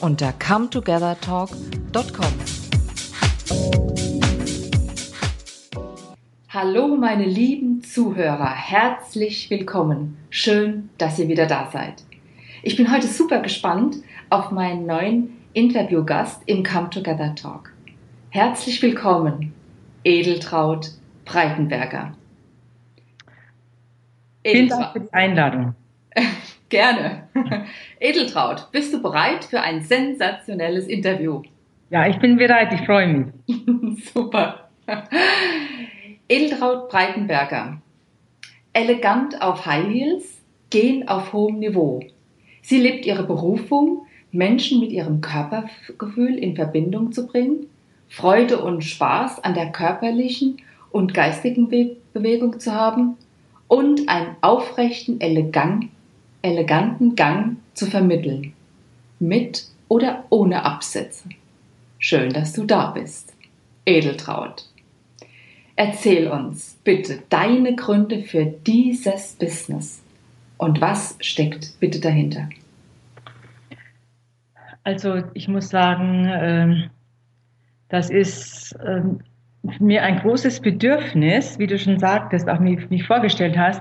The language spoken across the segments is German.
unter cometogethertalk.com. Hallo meine lieben Zuhörer, herzlich willkommen. Schön, dass ihr wieder da seid. Ich bin heute super gespannt auf meinen neuen Interviewgast im Come Together Talk. Herzlich willkommen, Edeltraut Breitenberger. Vielen Dank für die Einladung. Gerne. Edeltraut, bist du bereit für ein sensationelles Interview? Ja, ich bin bereit, ich freue mich. Super. Edeltraut Breitenberger. Elegant auf High Heels, gehen auf hohem Niveau. Sie lebt ihre Berufung, Menschen mit ihrem Körpergefühl in Verbindung zu bringen, Freude und Spaß an der körperlichen und geistigen Be Bewegung zu haben und einen aufrechten, elegant, eleganten Gang zu vermitteln. Mit oder ohne Absätze. Schön, dass du da bist. Edeltraut. Erzähl uns bitte deine Gründe für dieses Business. Und was steckt bitte dahinter? Also ich muss sagen, ähm, das ist ähm, mir ein großes Bedürfnis, wie du schon sagtest, auch mich vorgestellt hast.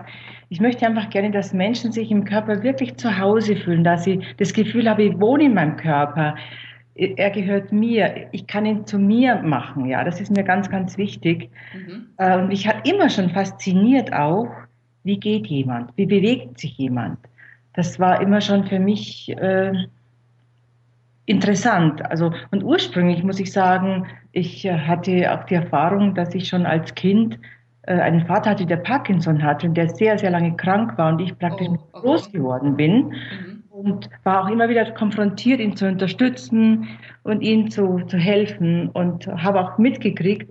Ich möchte einfach gerne, dass Menschen sich im Körper wirklich zu Hause fühlen, dass sie das Gefühl haben, ich wohne in meinem Körper. Er gehört mir. Ich kann ihn zu mir machen. Ja, das ist mir ganz, ganz wichtig. Mhm. Und mich hat immer schon fasziniert auch, wie geht jemand? Wie bewegt sich jemand? Das war immer schon für mich äh, interessant. Also, und ursprünglich muss ich sagen, ich äh, hatte auch die Erfahrung, dass ich schon als Kind einen Vater hatte, der Parkinson hatte und der sehr, sehr lange krank war und ich praktisch oh, okay. groß geworden bin. Mhm. Und war auch immer wieder konfrontiert, ihn zu unterstützen und ihm zu, zu helfen und habe auch mitgekriegt,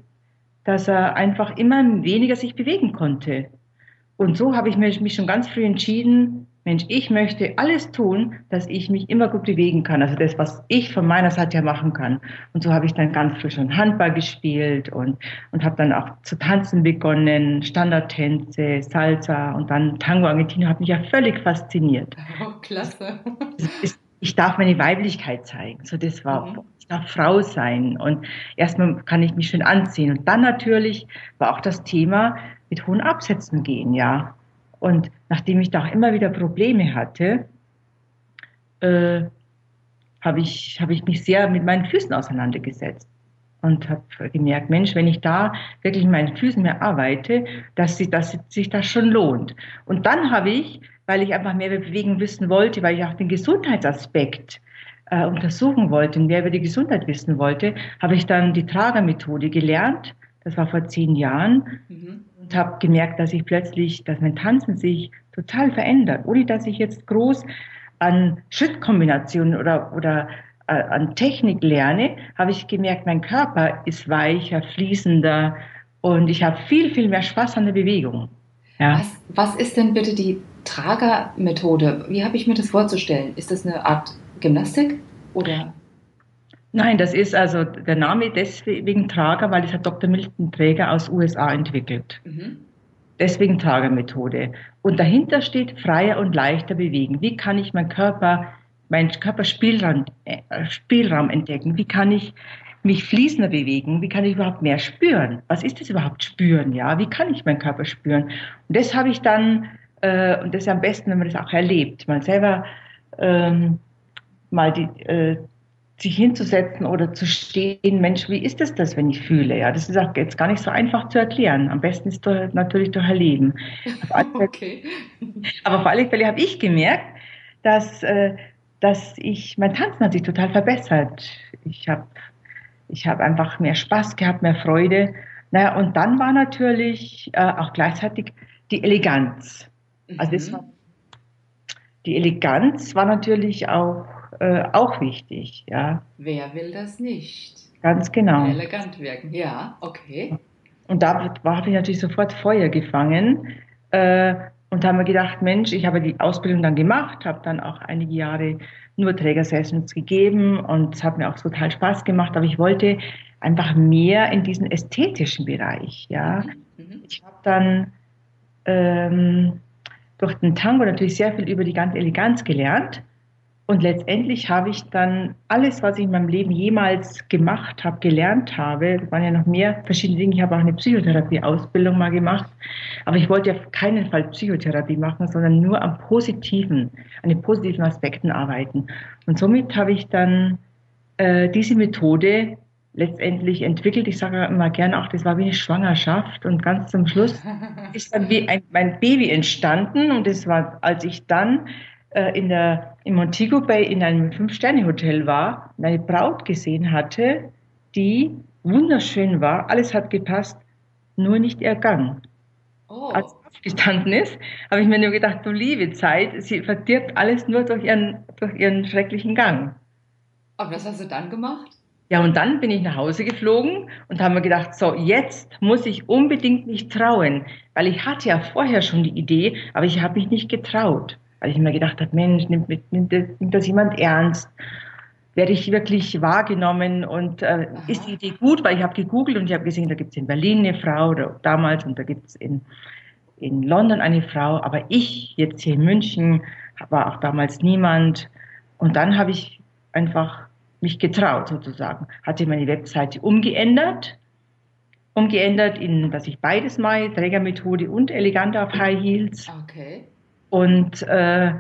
dass er einfach immer weniger sich bewegen konnte. Und so habe ich mich schon ganz früh entschieden, Mensch, ich möchte alles tun, dass ich mich immer gut bewegen kann. Also das, was ich von meiner Seite her machen kann. Und so habe ich dann ganz früh schon Handball gespielt und, und habe dann auch zu tanzen begonnen, Standardtänze, Salsa und dann Tango Argentino hat mich ja völlig fasziniert. Oh, klasse. ich darf meine Weiblichkeit zeigen. So das war, mhm. ich darf Frau sein. Und erstmal kann ich mich schön anziehen. Und dann natürlich war auch das Thema mit hohen Absätzen gehen, ja. Und nachdem ich da auch immer wieder Probleme hatte, äh, habe ich, hab ich mich sehr mit meinen Füßen auseinandergesetzt und habe gemerkt, Mensch, wenn ich da wirklich mit meinen Füßen mehr arbeite, dass, sie, dass sich das schon lohnt. Und dann habe ich, weil ich einfach mehr über Bewegung wissen wollte, weil ich auch den Gesundheitsaspekt äh, untersuchen wollte und mehr über die Gesundheit wissen wollte, habe ich dann die Tragermethode gelernt. Das war vor zehn Jahren. Mhm habe gemerkt, dass ich plötzlich, dass mein Tanzen sich total verändert, ohne dass ich jetzt groß an Schrittkombinationen oder, oder äh, an Technik lerne, habe ich gemerkt, mein Körper ist weicher, fließender und ich habe viel, viel mehr Spaß an der Bewegung. Ja. Was, was ist denn bitte die Tragermethode? Wie habe ich mir das vorzustellen? Ist das eine Art Gymnastik oder? Nein, das ist also der Name deswegen Trager, weil es hat Dr. Milton Träger aus USA entwickelt. Mhm. Deswegen Tragermethode. Und dahinter steht freier und leichter bewegen. Wie kann ich meinen Körper, meinen Körperspielraum äh, Spielraum entdecken? Wie kann ich mich fließender bewegen? Wie kann ich überhaupt mehr spüren? Was ist das überhaupt spüren? Ja, wie kann ich meinen Körper spüren? Und das habe ich dann, äh, und das ist am besten, wenn man das auch erlebt, man selber ähm, mal die, äh, sich hinzusetzen oder zu stehen, Mensch, wie ist es das, wenn ich fühle? Ja, das ist auch jetzt gar nicht so einfach zu erklären. Am besten ist durch, natürlich durch Erleben. okay. Aber auf alle Fälle habe ich gemerkt, dass, äh, dass ich, mein Tanzen hat sich total verbessert. Ich habe ich hab einfach mehr Spaß gehabt, mehr Freude. Naja, und dann war natürlich äh, auch gleichzeitig die Eleganz. Also das mhm. war, die Eleganz war natürlich auch äh, auch wichtig, ja. Wer will das nicht? Ganz genau. Elegant wirken, ja, okay. Und da habe ich natürlich sofort Feuer gefangen äh, und habe mir gedacht, Mensch, ich habe die Ausbildung dann gemacht, habe dann auch einige Jahre nur Trägersessions gegeben und es hat mir auch total Spaß gemacht, aber ich wollte einfach mehr in diesen ästhetischen Bereich, ja. Mhm. mhm. Ich habe dann ähm, durch den Tango natürlich sehr viel über die ganze Eleganz gelernt und letztendlich habe ich dann alles, was ich in meinem Leben jemals gemacht habe, gelernt habe, waren ja noch mehr verschiedene Dinge. Ich habe auch eine Psychotherapie-Ausbildung mal gemacht, aber ich wollte auf keinen Fall Psychotherapie machen, sondern nur am positiven, an den positiven Aspekten arbeiten. Und somit habe ich dann äh, diese Methode letztendlich entwickelt. Ich sage immer gerne auch, das war wie eine Schwangerschaft und ganz zum Schluss ist dann wie ein, mein Baby entstanden und es war, als ich dann äh, in der, in Montego Bay in einem Fünf-Sterne-Hotel war und eine Braut gesehen hatte, die wunderschön war, alles hat gepasst, nur nicht ihr Gang. Oh. Als aufgestanden ist, habe ich mir nur gedacht, du liebe Zeit, sie verdirbt alles nur durch ihren, durch ihren schrecklichen Gang. Aber was hast du dann gemacht? Ja, und dann bin ich nach Hause geflogen und habe mir gedacht, so, jetzt muss ich unbedingt mich trauen, weil ich hatte ja vorher schon die Idee, aber ich habe mich nicht getraut weil ich mir gedacht habe, Mensch, nimmt, nimmt, nimmt das jemand ernst? Werde ich wirklich wahrgenommen und äh, ist die Idee gut? Weil ich habe gegoogelt und ich habe gesehen, da gibt es in Berlin eine Frau oder damals und da gibt es in, in London eine Frau, aber ich jetzt hier in München war auch damals niemand. Und dann habe ich einfach mich getraut sozusagen. Hatte meine Webseite umgeändert, umgeändert in, dass ich beides mache, Trägermethode und elegant auf High Heels. Okay. Und äh,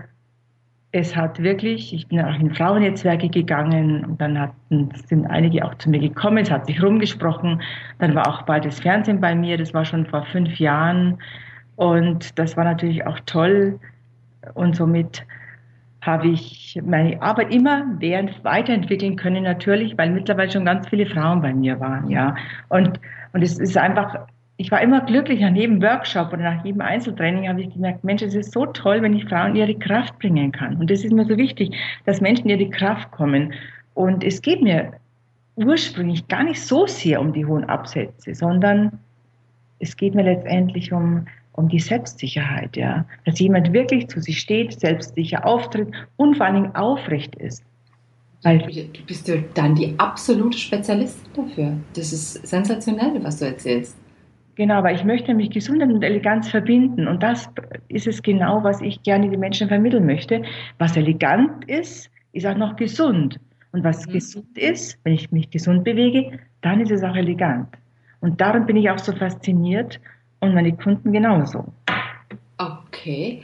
es hat wirklich, ich bin auch in Frauennetzwerke gegangen und dann hatten, sind einige auch zu mir gekommen, es hat sich rumgesprochen. Dann war auch bald das Fernsehen bei mir, das war schon vor fünf Jahren. Und das war natürlich auch toll. Und somit habe ich meine Arbeit immer während weiterentwickeln können, natürlich, weil mittlerweile schon ganz viele Frauen bei mir waren, ja. Und, und es ist einfach ich war immer glücklich nach jedem Workshop oder nach jedem Einzeltraining habe ich gemerkt, Mensch, es ist so toll, wenn ich Frauen ihre Kraft bringen kann. Und das ist mir so wichtig, dass Menschen ihre Kraft kommen. Und es geht mir ursprünglich gar nicht so sehr um die hohen Absätze, sondern es geht mir letztendlich um, um die Selbstsicherheit, ja. Dass jemand wirklich zu sich steht, selbstsicher auftritt und vor allen Dingen aufrecht ist. Weil du bist du dann die absolute Spezialistin dafür. Das ist sensationell, was du erzählst. Genau, aber ich möchte mich Gesundheit und Eleganz verbinden. Und das ist es genau, was ich gerne den Menschen vermitteln möchte. Was elegant ist, ist auch noch gesund. Und was mhm. gesund ist, wenn ich mich gesund bewege, dann ist es auch elegant. Und darum bin ich auch so fasziniert und meine Kunden genauso. Okay.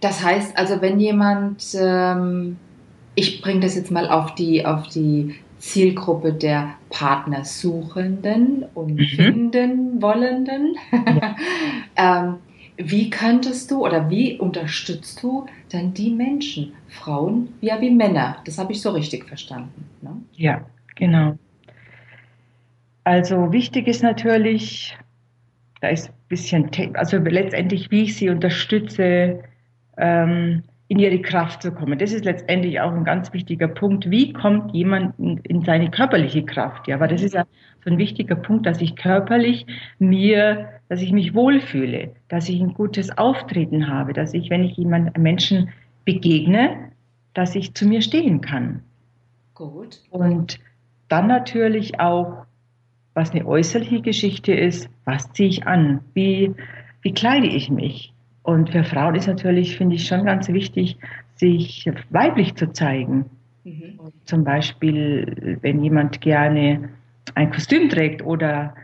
Das heißt also, wenn jemand, ähm, ich bringe das jetzt mal auf die, auf die Zielgruppe der Partnersuchenden und mhm. finden wollenden. Ja. ähm, wie könntest du oder wie unterstützt du dann die Menschen, Frauen ja wie Männer? Das habe ich so richtig verstanden. Ne? Ja, genau. Also wichtig ist natürlich, da ist ein bisschen, also letztendlich, wie ich sie unterstütze, ähm, in ihre Kraft zu kommen. Das ist letztendlich auch ein ganz wichtiger Punkt. Wie kommt jemand in, in seine körperliche Kraft? Ja, aber das ist ja so ein wichtiger Punkt, dass ich körperlich mir, dass ich mich wohlfühle, dass ich ein gutes Auftreten habe, dass ich, wenn ich jemand Menschen begegne, dass ich zu mir stehen kann. Gut. Und dann natürlich auch, was eine äußerliche Geschichte ist, was ziehe ich an? Wie, wie kleide ich mich? Und für Frauen ist natürlich, finde ich, schon ganz wichtig, sich weiblich zu zeigen. Mhm. Zum Beispiel, wenn jemand gerne ein Kostüm trägt oder,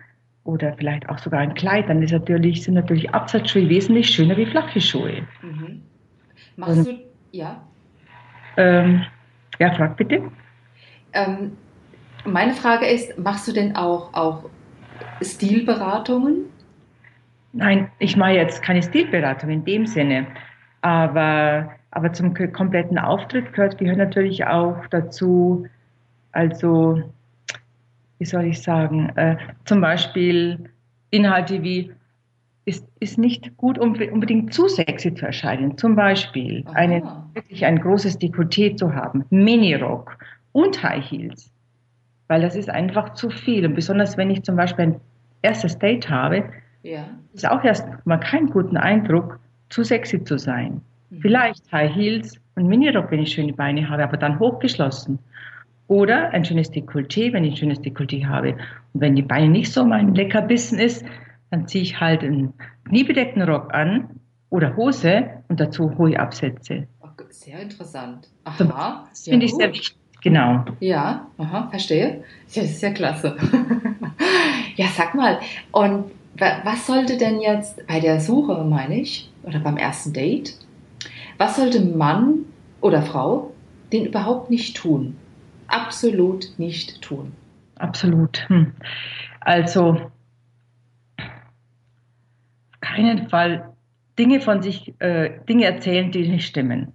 oder vielleicht auch sogar ein Kleid, dann ist natürlich, sind natürlich Absatzschuhe wesentlich schöner wie flache Schuhe. Mhm. Machst Und, du, ja? Ähm, ja, frag bitte. Ähm, meine Frage ist, machst du denn auch, auch Stilberatungen? Nein, ich mache jetzt keine Stilberatung in dem Sinne, aber, aber zum kompletten Auftritt gehört, gehört natürlich auch dazu, also, wie soll ich sagen, äh, zum Beispiel Inhalte wie ist, ist nicht gut, um unbedingt zu sexy zu erscheinen. Zum Beispiel eine, wirklich ein großes Dekolleté zu haben, Minirock und High Heels. Weil das ist einfach zu viel. Und besonders wenn ich zum Beispiel ein erstes Date habe, ja. ist auch erst mal keinen guten Eindruck, zu sexy zu sein. Mhm. Vielleicht High Heels und Minirock, wenn ich schöne Beine habe, aber dann hochgeschlossen. Oder ein schönes Dekolleté, wenn ich ein schönes Dekolleté habe. Und wenn die Beine nicht so mein Leckerbissen ist, dann ziehe ich halt einen kniebedeckten Rock an oder Hose und dazu hohe Absätze. Sehr interessant. Aha. Das finde ja, ich sehr wichtig. Genau. Ja, aha, verstehe. Ja, das ist ja klasse. ja, sag mal, und was sollte denn jetzt bei der Suche, meine ich, oder beim ersten Date, was sollte Mann oder Frau den überhaupt nicht tun? Absolut nicht tun. Absolut. Hm. Also keinen Fall Dinge von sich, äh, Dinge erzählen, die nicht stimmen.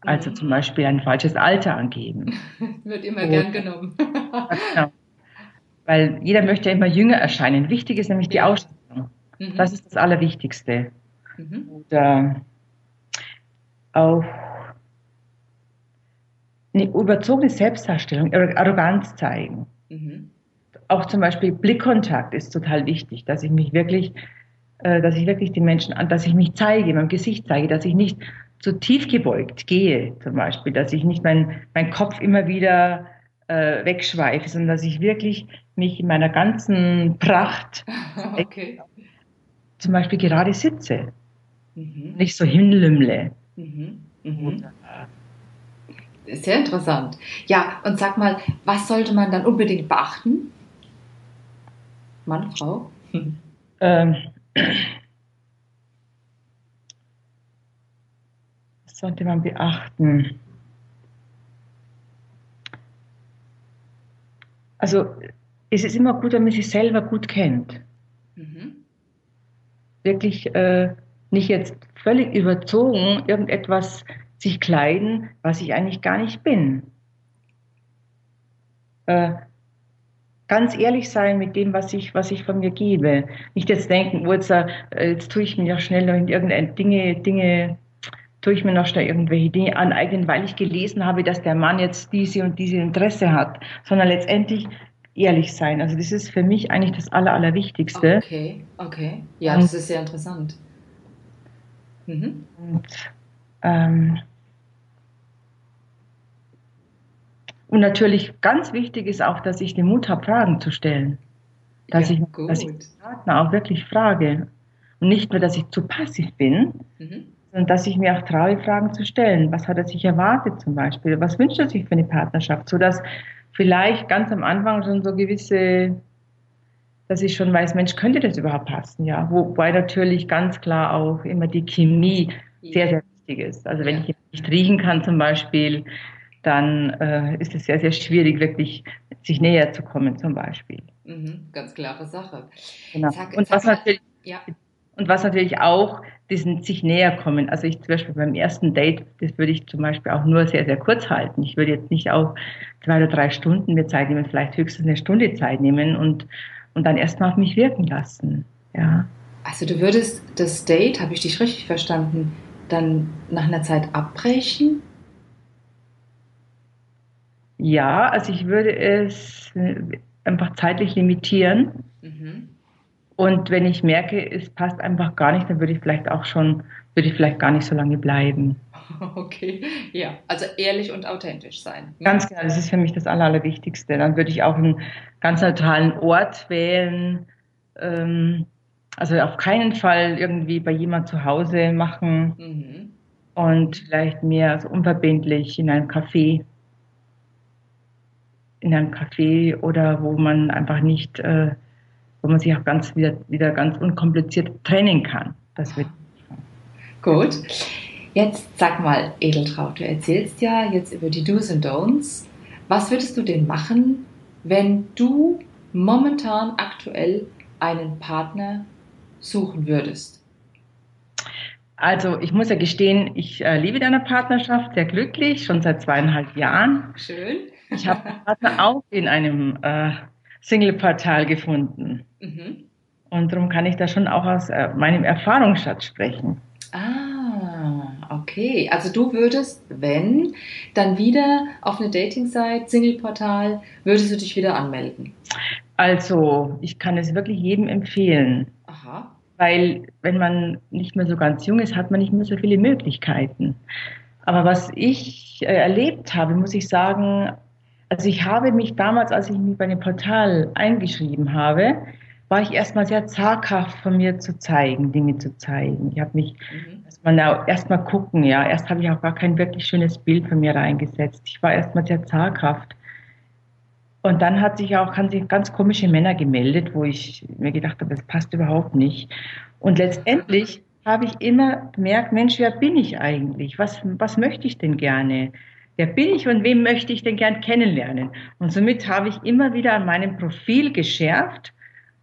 Also mhm. zum Beispiel ein falsches Alter angeben. Wird immer Oder, gern genommen. genau. Weil jeder möchte ja immer jünger erscheinen. Wichtig ist nämlich die Ausstrahlung. Mhm. Das ist das Allerwichtigste. Mhm. Oder auch eine überzogene Selbstdarstellung, Arroganz zeigen. Mhm. Auch zum Beispiel Blickkontakt ist total wichtig, dass ich mich wirklich äh, dass ich wirklich den Menschen an, dass ich mich zeige, meinem Gesicht zeige, dass ich nicht zu tief gebeugt gehe, zum Beispiel, dass ich nicht mein, mein Kopf immer wieder äh, wegschweife, sondern dass ich wirklich mich in meiner ganzen Pracht okay. zum Beispiel gerade sitze, mhm. nicht so hinlümmle. Mhm. Mhm. Sehr interessant. Ja, und sag mal, was sollte man dann unbedingt beachten? Mann, Frau? Ähm, was sollte man beachten? Also es ist immer gut, wenn man sich selber gut kennt. Mhm. Wirklich äh, nicht jetzt völlig überzogen irgendetwas sich kleiden, was ich eigentlich gar nicht bin. Äh, ganz ehrlich sein mit dem, was ich, was ich von mir gebe. Nicht jetzt denken, oh, jetzt, äh, jetzt tue ich mir ja schnell noch in irgendeine Dinge, Dinge, tue ich mir noch schnell irgendwelche Dinge aneignen, weil ich gelesen habe, dass der Mann jetzt diese und diese Interesse hat, sondern letztendlich ehrlich sein. Also das ist für mich eigentlich das Aller, Allerwichtigste. Okay, okay. Ja, das ist sehr interessant. Mhm. Und, ähm, Und natürlich ganz wichtig ist auch, dass ich den Mut habe, Fragen zu stellen. Dass, ja, ich, dass ich den Partner auch wirklich frage. Und nicht nur, dass ich zu passiv bin, mhm. Sondern dass ich mir auch traue, Fragen zu stellen. Was hat er sich erwartet zum Beispiel? Was wünscht er sich für eine Partnerschaft? Sodass vielleicht ganz am Anfang schon so gewisse, dass ich schon weiß, Mensch, könnte das überhaupt passen? Ja, wobei natürlich ganz klar auch immer die Chemie sehr, sehr wichtig ist. Also wenn ich nicht riechen kann zum Beispiel, dann äh, ist es sehr, sehr schwierig, wirklich sich näher zu kommen zum Beispiel. Mhm, ganz klare Sache. Genau. Zack, und, was natürlich, ja. Und was natürlich auch diesen sich näher kommen. Also ich zum Beispiel beim ersten Date, das würde ich zum Beispiel auch nur sehr, sehr kurz halten. Ich würde jetzt nicht auch zwei oder drei Stunden mir Zeit nehmen, vielleicht höchstens eine Stunde Zeit nehmen und, und dann erstmal auf mich wirken lassen. Ja. Also du würdest das Date, habe ich dich richtig verstanden, dann nach einer Zeit abbrechen ja, also ich würde es äh, einfach zeitlich limitieren. Mhm. Und wenn ich merke, es passt einfach gar nicht, dann würde ich vielleicht auch schon, würde ich vielleicht gar nicht so lange bleiben. Okay, ja, also ehrlich und authentisch sein. Ganz genau, das ist für mich das Aller, Allerwichtigste. Dann würde ich auch einen ganz neutralen Ort wählen. Ähm, also auf keinen Fall irgendwie bei jemand zu Hause machen mhm. und vielleicht mehr so unverbindlich in einem Café in einem Café oder wo man einfach nicht, äh, wo man sich auch ganz wieder, wieder ganz unkompliziert trennen kann. Das wird. Gut. Jetzt sag mal, Edeltraut, du erzählst ja jetzt über die Do's und Don'ts. Was würdest du denn machen, wenn du momentan aktuell einen Partner suchen würdest? Also ich muss ja gestehen, ich äh, lebe deiner Partnerschaft sehr glücklich, schon seit zweieinhalb Jahren. Schön. Ich habe Partner auch in einem äh, Single-Portal gefunden. Mhm. Und darum kann ich da schon auch aus äh, meinem Erfahrungsschatz sprechen. Ah, okay. Also du würdest, wenn, dann wieder auf eine Dating-Site, Single-Portal, würdest du dich wieder anmelden? Also, ich kann es wirklich jedem empfehlen. Aha. Weil, wenn man nicht mehr so ganz jung ist, hat man nicht mehr so viele Möglichkeiten. Aber was ich äh, erlebt habe, muss ich sagen, also ich habe mich damals, als ich mich bei dem Portal eingeschrieben habe, war ich erstmal sehr zaghaft von mir zu zeigen, Dinge zu zeigen. Ich habe mich mhm. erstmal erst gucken, ja. Erst habe ich auch gar kein wirklich schönes Bild von mir reingesetzt. Ich war erstmal sehr zaghaft. Und dann hat sich auch haben sich ganz komische Männer gemeldet, wo ich mir gedacht habe, das passt überhaupt nicht. Und letztendlich habe ich immer gemerkt, Mensch, wer bin ich eigentlich? Was, was möchte ich denn gerne? Wer bin ich und wem möchte ich denn gern kennenlernen? Und somit habe ich immer wieder an meinem Profil geschärft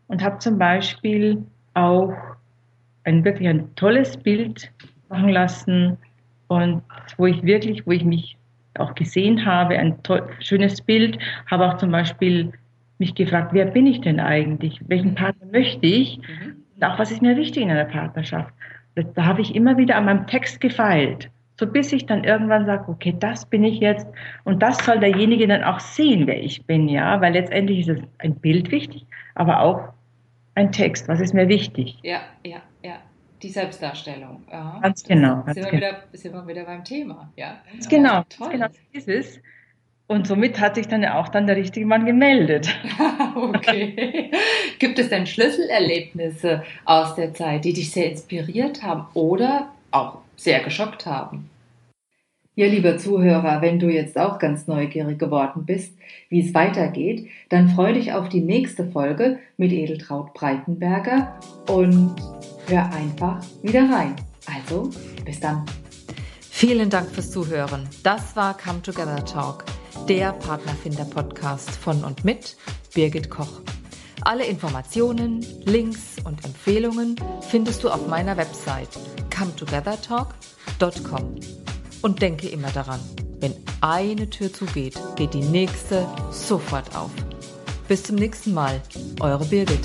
und habe zum Beispiel auch ein wirklich ein tolles Bild machen lassen und wo ich wirklich, wo ich mich auch gesehen habe, ein toll, schönes Bild, habe auch zum Beispiel mich gefragt, wer bin ich denn eigentlich? Welchen Partner möchte ich? Mhm. Und auch was ist mir wichtig in einer Partnerschaft? Da habe ich immer wieder an meinem Text gefeilt. So bis ich dann irgendwann sage, okay, das bin ich jetzt. Und das soll derjenige dann auch sehen, wer ich bin, ja. Weil letztendlich ist es ein Bild wichtig, aber auch ein Text. Was ist mir wichtig? Ja, ja, ja. Die Selbstdarstellung. Ja. Ganz genau. Ganz sind, wir genau. Wieder, sind wir wieder beim Thema. Ja. Ganz genau. Toll. Genau, so ist es. Und somit hat sich dann auch dann der richtige Mann gemeldet. okay. Gibt es denn Schlüsselerlebnisse aus der Zeit, die dich sehr inspiriert haben oder auch sehr geschockt haben? Ja, lieber Zuhörer, wenn du jetzt auch ganz neugierig geworden bist, wie es weitergeht, dann freu dich auf die nächste Folge mit Edeltraut Breitenberger und hör einfach wieder rein. Also, bis dann. Vielen Dank fürs Zuhören. Das war Come Together Talk der Partnerfinder-Podcast von und mit Birgit Koch. Alle Informationen, Links und Empfehlungen findest du auf meiner Website cometogethertalk.com. Und denke immer daran, wenn eine Tür zugeht, geht die nächste sofort auf. Bis zum nächsten Mal, eure Birgit.